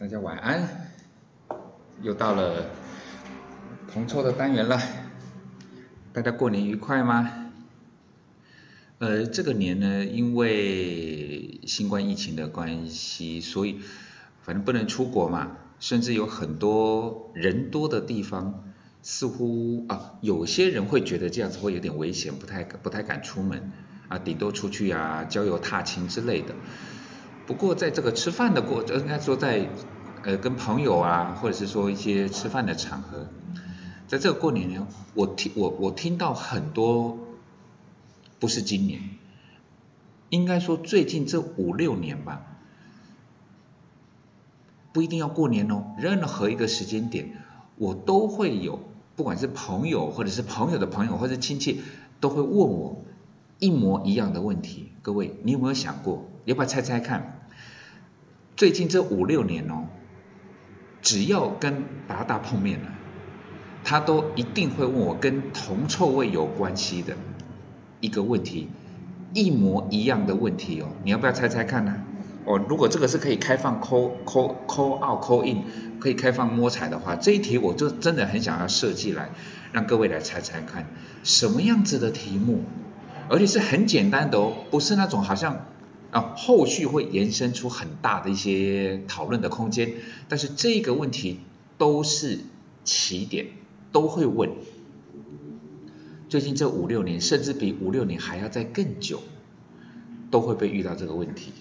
大家晚安，又到了同抽的单元了，大家过年愉快吗？呃，这个年呢，因为新冠疫情的关系，所以反正不能出国嘛，甚至有很多人多的地方，似乎啊，有些人会觉得这样子会有点危险，不太不太敢出门啊，顶多出去啊，郊游踏青之类的。不过在这个吃饭的过，应该说在呃跟朋友啊，或者是说一些吃饭的场合，在这个过年呢，我听我我听到很多，不是今年，应该说最近这五六年吧，不一定要过年哦，任何一个时间点，我都会有，不管是朋友或者是朋友的朋友或者亲戚，都会问我一模一样的问题。各位，你有没有想过，要不要猜猜看？最近这五六年哦，只要跟八大碰面了，他都一定会问我跟铜臭味有关系的一个问题，一模一样的问题哦，你要不要猜猜看呢？哦，如果这个是可以开放 call call call out 抠 in，可以开放摸彩的话，这一题我就真的很想要设计来让各位来猜猜看，什么样子的题目，而且是很简单的哦，不是那种好像。啊，后续会延伸出很大的一些讨论的空间，但是这个问题都是起点，都会问。最近这五六年，甚至比五六年还要再更久，都会被遇到这个问题，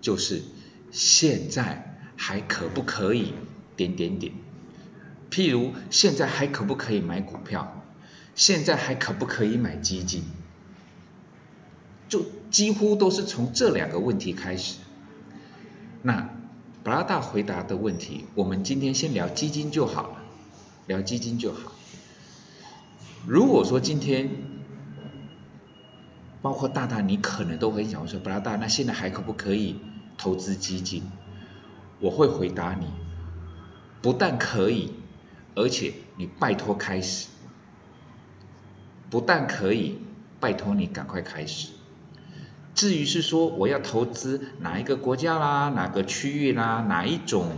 就是现在还可不可以点点点？譬如现在还可不可以买股票？现在还可不可以买基金？就几乎都是从这两个问题开始。那布拉达回答的问题，我们今天先聊基金就好了，聊基金就好。如果说今天，包括大大你可能都会想说，布拉达那现在还可不可以投资基金？我会回答你，不但可以，而且你拜托开始，不但可以，拜托你赶快开始。至于是说我要投资哪一个国家啦，哪个区域啦，哪一种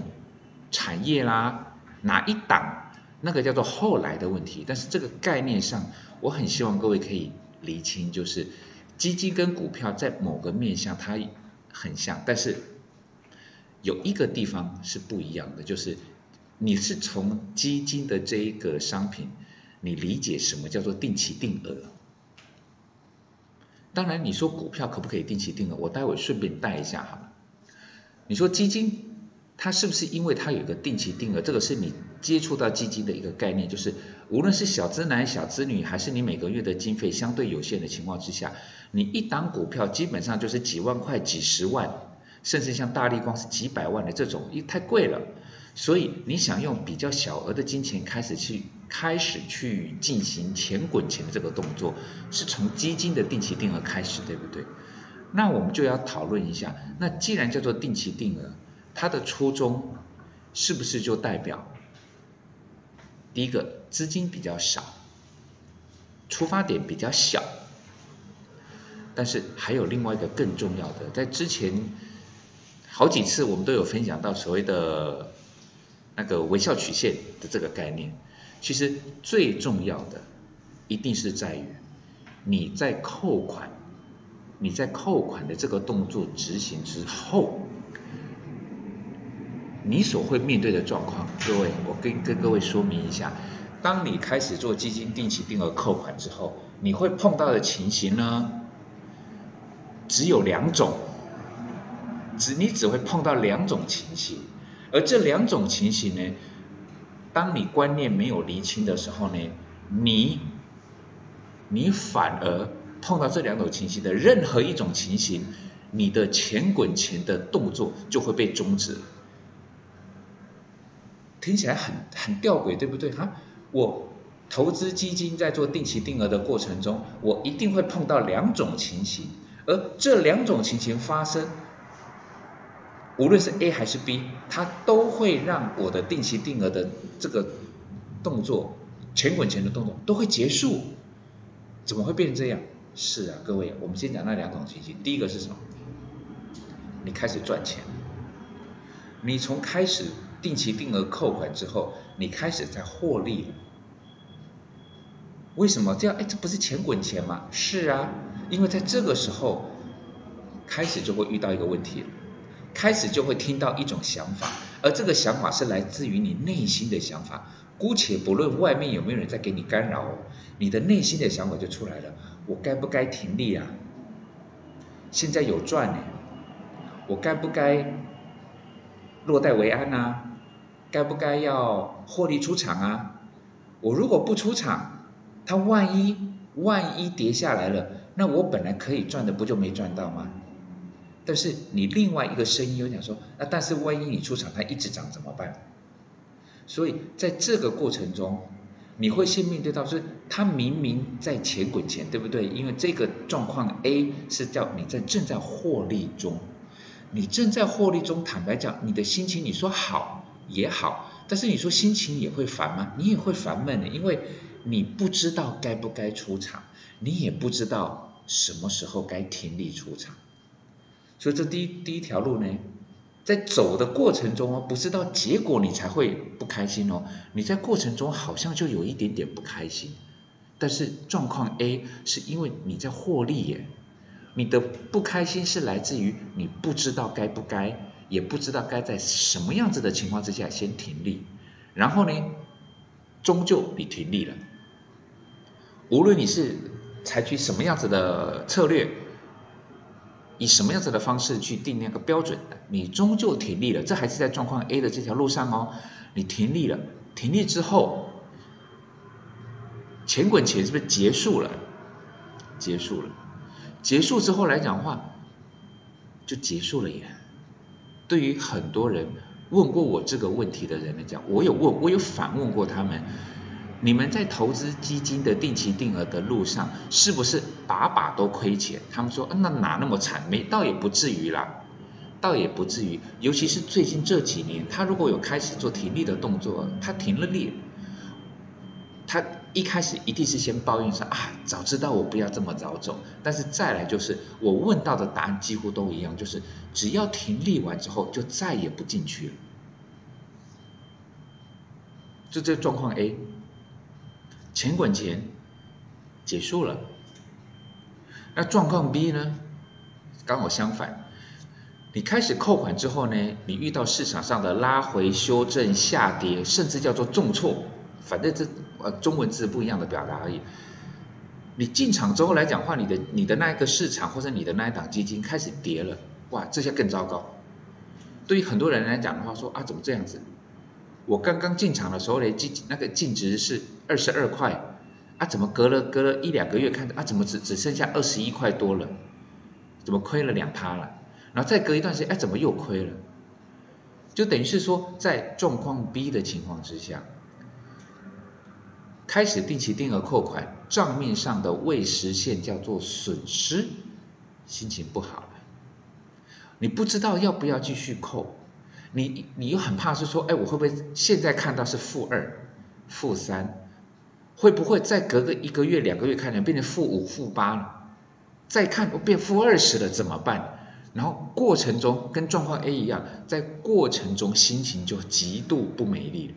产业啦，哪一档，那个叫做后来的问题。但是这个概念上，我很希望各位可以厘清，就是基金跟股票在某个面向它很像，但是有一个地方是不一样的，就是你是从基金的这一个商品，你理解什么叫做定期定额。当然，你说股票可不可以定期定额？我待会顺便带一下好了。你说基金，它是不是因为它有一个定期定额？这个是你接触到基金的一个概念，就是无论是小资男、小资女，还是你每个月的经费相对有限的情况之下，你一档股票基本上就是几万块、几十万，甚至像大力光是几百万的这种，因为太贵了。所以你想用比较小额的金钱开始去开始去进行钱滚钱的这个动作，是从基金的定期定额开始，对不对？那我们就要讨论一下，那既然叫做定期定额，它的初衷是不是就代表第一个资金比较少，出发点比较小？但是还有另外一个更重要的，在之前好几次我们都有分享到所谓的。那个微笑曲线的这个概念，其实最重要的一定是在于你在扣款，你在扣款的这个动作执行之后，你所会面对的状况。各位，我跟跟各位说明一下，当你开始做基金定期定额扣款之后，你会碰到的情形呢，只有两种，只你只会碰到两种情形。而这两种情形呢，当你观念没有厘清的时候呢，你你反而碰到这两种情形的任何一种情形，你的钱滚钱的动作就会被终止。听起来很很吊诡，对不对？哈，我投资基金在做定期定额的过程中，我一定会碰到两种情形，而这两种情形发生。无论是 A 还是 B，它都会让我的定期定额的这个动作，钱滚钱的动作都会结束。怎么会变成这样？是啊，各位，我们先讲那两种情形。第一个是什么？你开始赚钱，你从开始定期定额扣款之后，你开始在获利。为什么这样？哎，这不是钱滚钱吗？是啊，因为在这个时候开始就会遇到一个问题了，开始就会听到一种想法，而这个想法是来自于你内心的想法。姑且不论外面有没有人在给你干扰，你的内心的想法就出来了：我该不该停利啊？现在有赚呢，我该不该落袋为安啊？该不该要获利出场啊？我如果不出场？它万一万一跌下来了，那我本来可以赚的不就没赚到吗？但是你另外一个声音又讲说，那但是万一你出场它一直涨怎么办？所以在这个过程中，你会先面对到是，它明明在钱滚钱，对不对？因为这个状况 A 是叫你在正在获利中，你正在获利中，坦白讲，你的心情你说好也好，但是你说心情也会烦吗？你也会烦闷的，因为。你不知道该不该出场，你也不知道什么时候该停利出场，所以这第一第一条路呢，在走的过程中哦，不是到结果你才会不开心哦，你在过程中好像就有一点点不开心，但是状况 A 是因为你在获利耶，你的不开心是来自于你不知道该不该，也不知道该在什么样子的情况之下先停利，然后呢，终究你停利了。无论你是采取什么样子的策略，以什么样子的方式去定那个标准的，你终究停立了。这还是在状况 A 的这条路上哦，你停立了，停立之后，钱滚钱是不是结束了？结束了，结束之后来讲话，就结束了耶。对于很多人问过我这个问题的人来讲，我有问，我有反问过他们。你们在投资基金的定期定额的路上，是不是把把都亏钱？他们说，那哪那么惨？没，倒也不至于啦，倒也不至于。尤其是最近这几年，他如果有开始做停利的动作，他停了利，他一开始一定是先抱怨说啊，早知道我不要这么早走。但是再来就是，我问到的答案几乎都一样，就是只要停利完之后，就再也不进去了。就这状况 A。钱滚钱，结束了。那状况 B 呢？刚好相反，你开始扣款之后呢，你遇到市场上的拉回、修正、下跌，甚至叫做重挫，反正这呃中文字不一样的表达而已。你进场之后来讲话，你的你的那一个市场或者你的那一档基金开始跌了，哇，这下更糟糕。对于很多人来讲的话，说啊怎么这样子？我刚刚进场的时候呢，净那个净值是二十二块，啊，怎么隔了隔了一两个月看，啊，怎么只只剩下二十一块多了？怎么亏了两趴了？然后再隔一段时间，哎，怎么又亏了？就等于是说，在状况 B 的情况之下，开始定期定额扣款，账面上的未实现叫做损失，心情不好了，你不知道要不要继续扣。你你又很怕是说，哎，我会不会现在看到是负二、负三，会不会再隔个一个月、两个月看见变成负五、负八了？再看变负二十了怎么办？然后过程中跟状况 A 一样，在过程中心情就极度不美丽。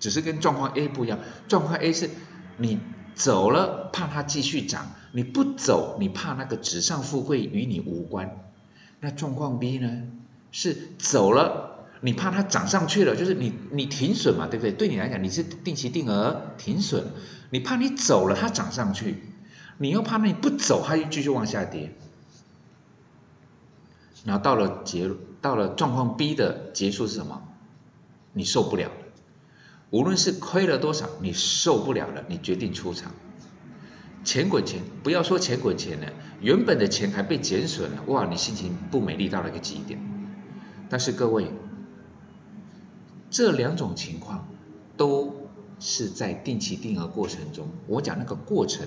只是跟状况 A 不一样，状况 A 是你走了怕它继续涨，你不走你怕那个纸上富贵与你无关。那状况 B 呢？是走了，你怕它涨上去了，就是你你停损嘛，对不对？对你来讲，你是定期定额停损，你怕你走了它涨上去，你又怕你不走它又继续往下跌，然后到了结到了状况 B 的结束是什么？你受不了了，无论是亏了多少，你受不了了，你决定出场，钱滚钱，不要说钱滚钱了，原本的钱还被减损了，哇，你心情不美丽到了一个极点。但是各位，这两种情况都是在定期定额过程中，我讲那个过程，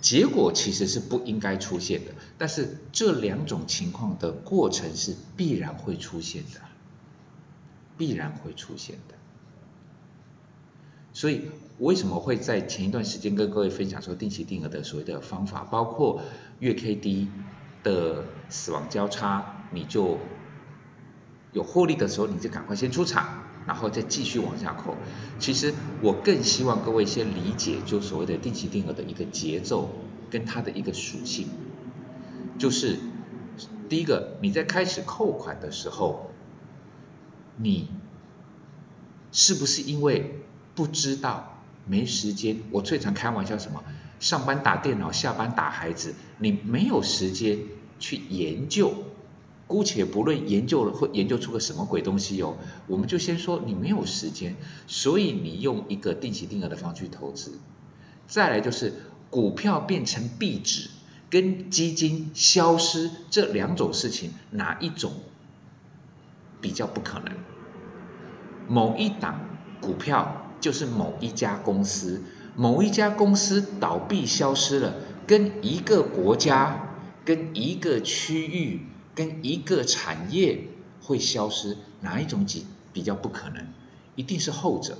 结果其实是不应该出现的。但是这两种情况的过程是必然会出现的，必然会出现的。所以为什么会在前一段时间跟各位分享说定期定额的所谓的方法，包括月 K D 的死亡交叉，你就。有获利的时候，你就赶快先出场，然后再继续往下扣。其实我更希望各位先理解，就所谓的定期定额的一个节奏跟它的一个属性，就是第一个，你在开始扣款的时候，你是不是因为不知道、没时间？我最常开玩笑什么？上班打电脑，下班打孩子，你没有时间去研究。姑且不论研究了会研究出个什么鬼东西哦，我们就先说你没有时间，所以你用一个定期定额的方式去投资。再来就是股票变成壁纸跟基金消失这两种事情，哪一种比较不可能？某一档股票就是某一家公司，某一家公司倒闭消失了，跟一个国家跟一个区域。跟一个产业会消失，哪一种比比较不可能？一定是后者。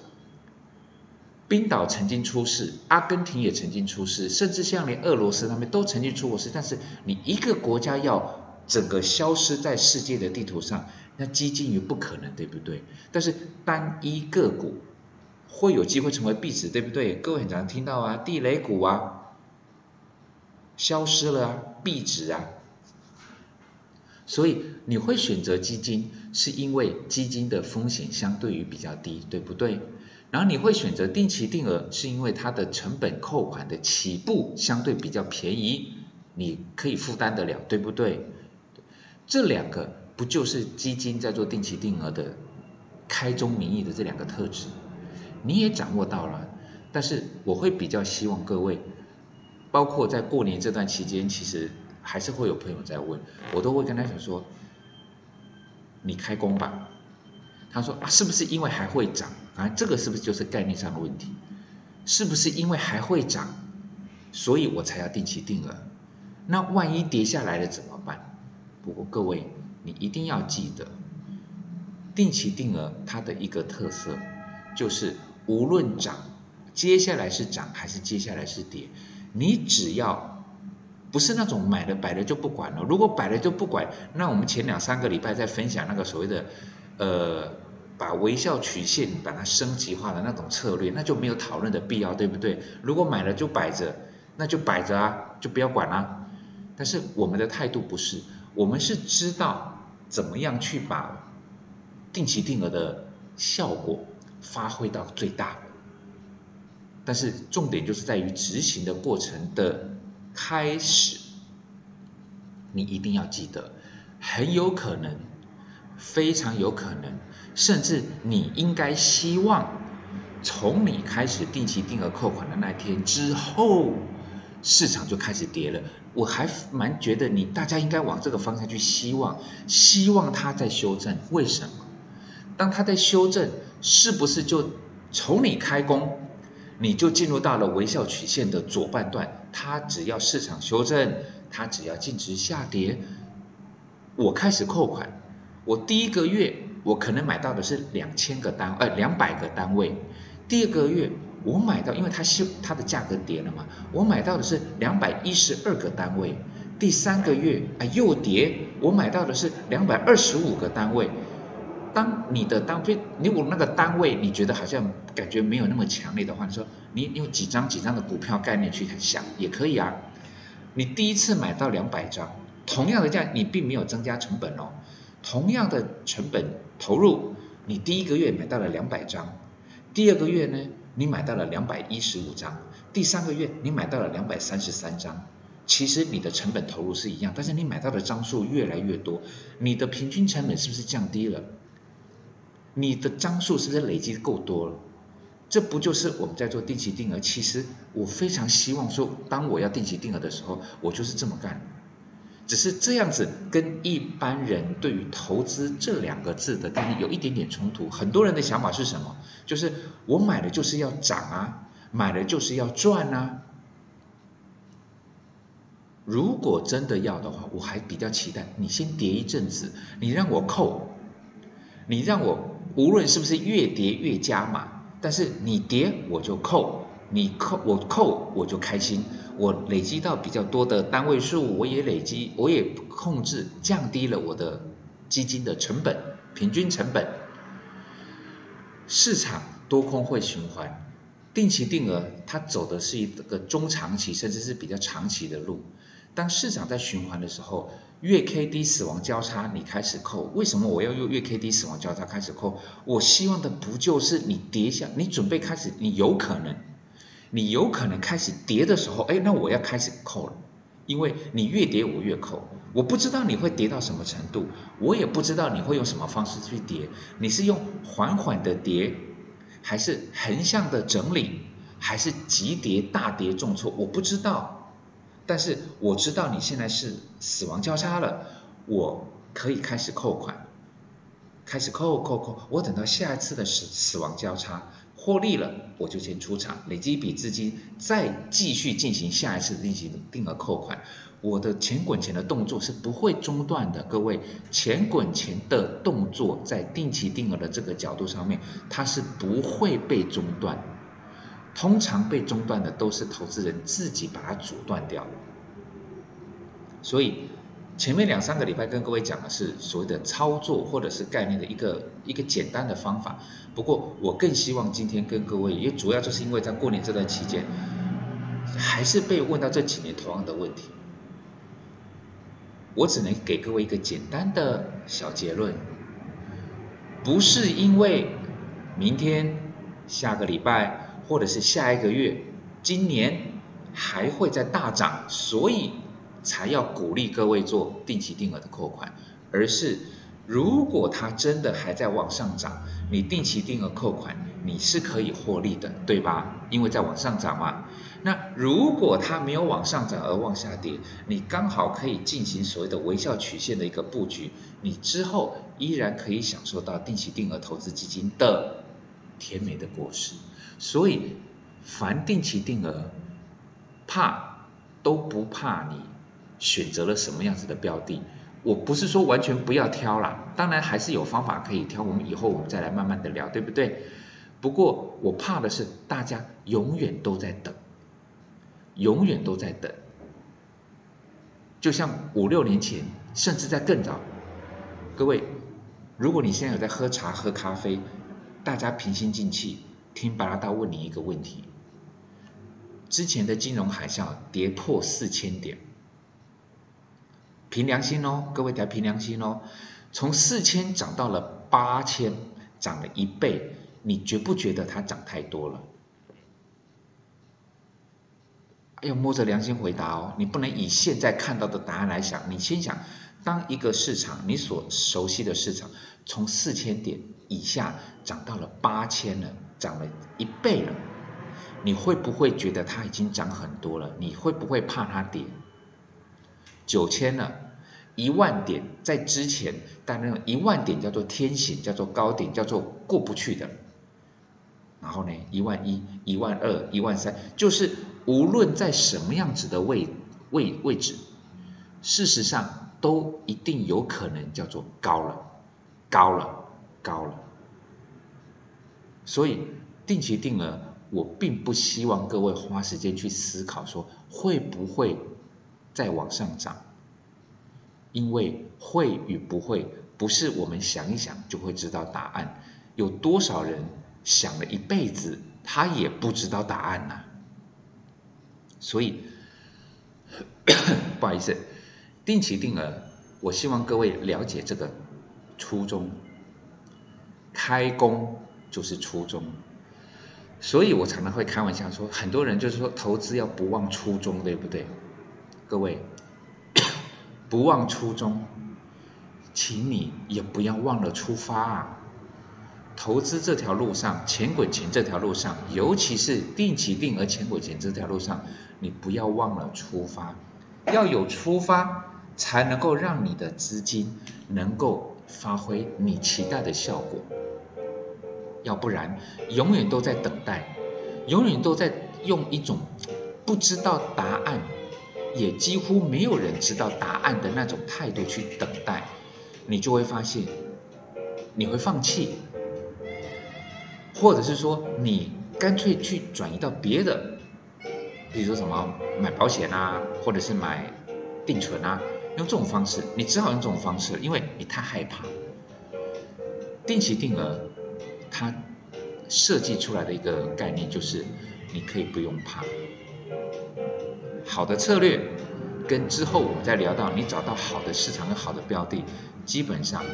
冰岛曾经出事，阿根廷也曾经出事，甚至像连俄罗斯他们都曾经出过事。但是你一个国家要整个消失在世界的地图上，那基金于不可能，对不对？但是单一个股会有机会成为壁纸，对不对？各位很常听到啊，地雷股啊，消失了啊，壁纸啊。所以你会选择基金，是因为基金的风险相对于比较低，对不对？然后你会选择定期定额，是因为它的成本扣款的起步相对比较便宜，你可以负担得了，对不对？这两个不就是基金在做定期定额的开宗明义的这两个特质？你也掌握到了，但是我会比较希望各位，包括在过年这段期间，其实。还是会有朋友在问，我都会跟他讲说，你开工吧。他说啊，是不是因为还会涨啊？这个是不是就是概念上的问题？是不是因为还会涨，所以我才要定期定额？那万一跌下来了怎么办？不过各位，你一定要记得，定期定额它的一个特色就是无论涨，接下来是涨还是接下来是跌，你只要。不是那种买了摆了就不管了。如果摆了就不管，那我们前两三个礼拜在分享那个所谓的，呃，把微笑曲线把它升级化的那种策略，那就没有讨论的必要，对不对？如果买了就摆着，那就摆着啊，就不要管啦。但是我们的态度不是，我们是知道怎么样去把定期定额的效果发挥到最大。但是重点就是在于执行的过程的。开始，你一定要记得，很有可能，非常有可能，甚至你应该希望，从你开始定期定额扣款的那天之后，市场就开始跌了。我还蛮觉得你大家应该往这个方向去希望，希望它在修正。为什么？当它在修正，是不是就从你开工？你就进入到了微笑曲线的左半段，它只要市场修正，它只要净值下跌，我开始扣款，我第一个月我可能买到的是两千个单，呃两百个单位，第二个月我买到，因为它修它的价格跌了嘛，我买到的是两百一十二个单位，第三个月啊又跌，我买到的是两百二十五个单位。当你的单位，如果那个单位你觉得好像感觉没有那么强烈的话，你说你用几张几张的股票概念去想也可以啊。你第一次买到两百张，同样的价你并没有增加成本哦，同样的成本投入，你第一个月买到了两百张，第二个月呢你买到了两百一十五张，第三个月你买到了两百三十三张。其实你的成本投入是一样，但是你买到的张数越来越多，你的平均成本是不是降低了？你的张数是不是累积够多了？这不就是我们在做定期定额？其实我非常希望说，当我要定期定额的时候，我就是这么干。只是这样子跟一般人对于投资这两个字的概念有一点点冲突。很多人的想法是什么？就是我买了就是要涨啊，买了就是要赚啊。如果真的要的话，我还比较期待你先跌一阵子，你让我扣，你让我。无论是不是越跌越加码，但是你跌我就扣，你扣我扣我就开心，我累积到比较多的单位数，我也累积，我也控制降低了我的基金的成本，平均成本。市场多空会循环，定期定额它走的是一个中长期甚至是比较长期的路。当市场在循环的时候，月 K D 死亡交叉你开始扣，为什么我要用月 K D 死亡交叉开始扣？我希望的不就是你跌下，你准备开始，你有可能，你有可能开始跌的时候，哎，那我要开始扣了，因为你越跌我越扣，我不知道你会跌到什么程度，我也不知道你会用什么方式去跌，你是用缓缓的跌，还是横向的整理，还是急跌大跌重挫，我不知道。但是我知道你现在是死亡交叉了，我可以开始扣款，开始扣扣扣，我等到下一次的死死亡交叉获利了，我就先出场，累积一笔资金，再继续进行下一次的进行定额扣款。我的钱滚钱的动作是不会中断的，各位，钱滚钱的动作在定期定额的这个角度上面，它是不会被中断。通常被中断的都是投资人自己把它阻断掉，所以前面两三个礼拜跟各位讲的是所谓的操作或者是概念的一个一个简单的方法。不过我更希望今天跟各位，因为主要就是因为在过年这段期间，还是被问到这几年同样的问题，我只能给各位一个简单的小结论，不是因为明天下个礼拜。或者是下一个月，今年还会再大涨，所以才要鼓励各位做定期定额的扣款。而是如果它真的还在往上涨，你定期定额扣款你是可以获利的，对吧？因为在往上涨嘛。那如果它没有往上涨而往下跌，你刚好可以进行所谓的微笑曲线的一个布局，你之后依然可以享受到定期定额投资基金的甜美的果实。所以，凡定期定额，怕都不怕你选择了什么样子的标的。我不是说完全不要挑啦，当然还是有方法可以挑。我们以后我们再来慢慢的聊，对不对？不过我怕的是大家永远都在等，永远都在等。就像五六年前，甚至在更早，各位，如果你现在有在喝茶喝咖啡，大家平心静气。听巴拉达问你一个问题：之前的金融海啸跌破四千点，凭良心哦，各位得凭良心哦，从四千涨到了八千，涨了一倍，你觉不觉得它涨太多了？要摸着良心回答哦，你不能以现在看到的答案来想，你先想，当一个市场你所熟悉的市场从四千点以下涨到了八千了。涨了一倍了，你会不会觉得它已经涨很多了？你会不会怕它跌？九千了，一万点在之前，但那一万点叫做天险，叫做高点，叫做过不去的。然后呢，一万一、一万二、一万三，就是无论在什么样子的位位位置，事实上都一定有可能叫做高了，高了，高了。所以定期定额，我并不希望各位花时间去思考说会不会再往上涨，因为会与不会不是我们想一想就会知道答案。有多少人想了一辈子，他也不知道答案呢？所以 不好意思，定期定额，我希望各位了解这个初衷，开工。就是初衷，所以我常常会开玩笑说，很多人就是说投资要不忘初衷，对不对？各位，不忘初衷，请你也不要忘了出发啊！投资这条路上，钱滚钱这条路上，尤其是定期定额钱滚钱这条路上，你不要忘了出发，要有出发，才能够让你的资金能够发挥你期待的效果。要不然，永远都在等待，永远都在用一种不知道答案，也几乎没有人知道答案的那种态度去等待，你就会发现，你会放弃，或者是说你干脆去转移到别的，比如说什么买保险啊，或者是买定存啊，用这种方式，你只好用这种方式，因为你太害怕。定期定额它设计出来的一个概念就是你可以不用怕。好的策略跟之后我们再聊到你找到好的市场跟好的标的，基本上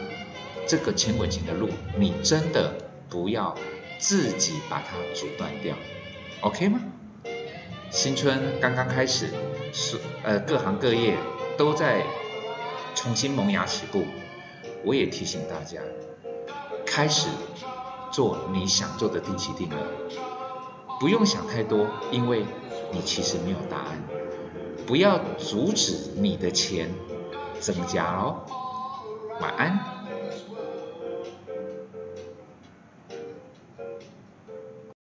这个钱滚钱的路，你真的不要自己把它阻断掉，OK 吗？新春刚刚开始，是呃各行各业都在重新萌芽起步。我也提醒大家，开始做你想做的定期定额，不用想太多，因为你其实没有答案。不要阻止你的钱增加哦。晚安。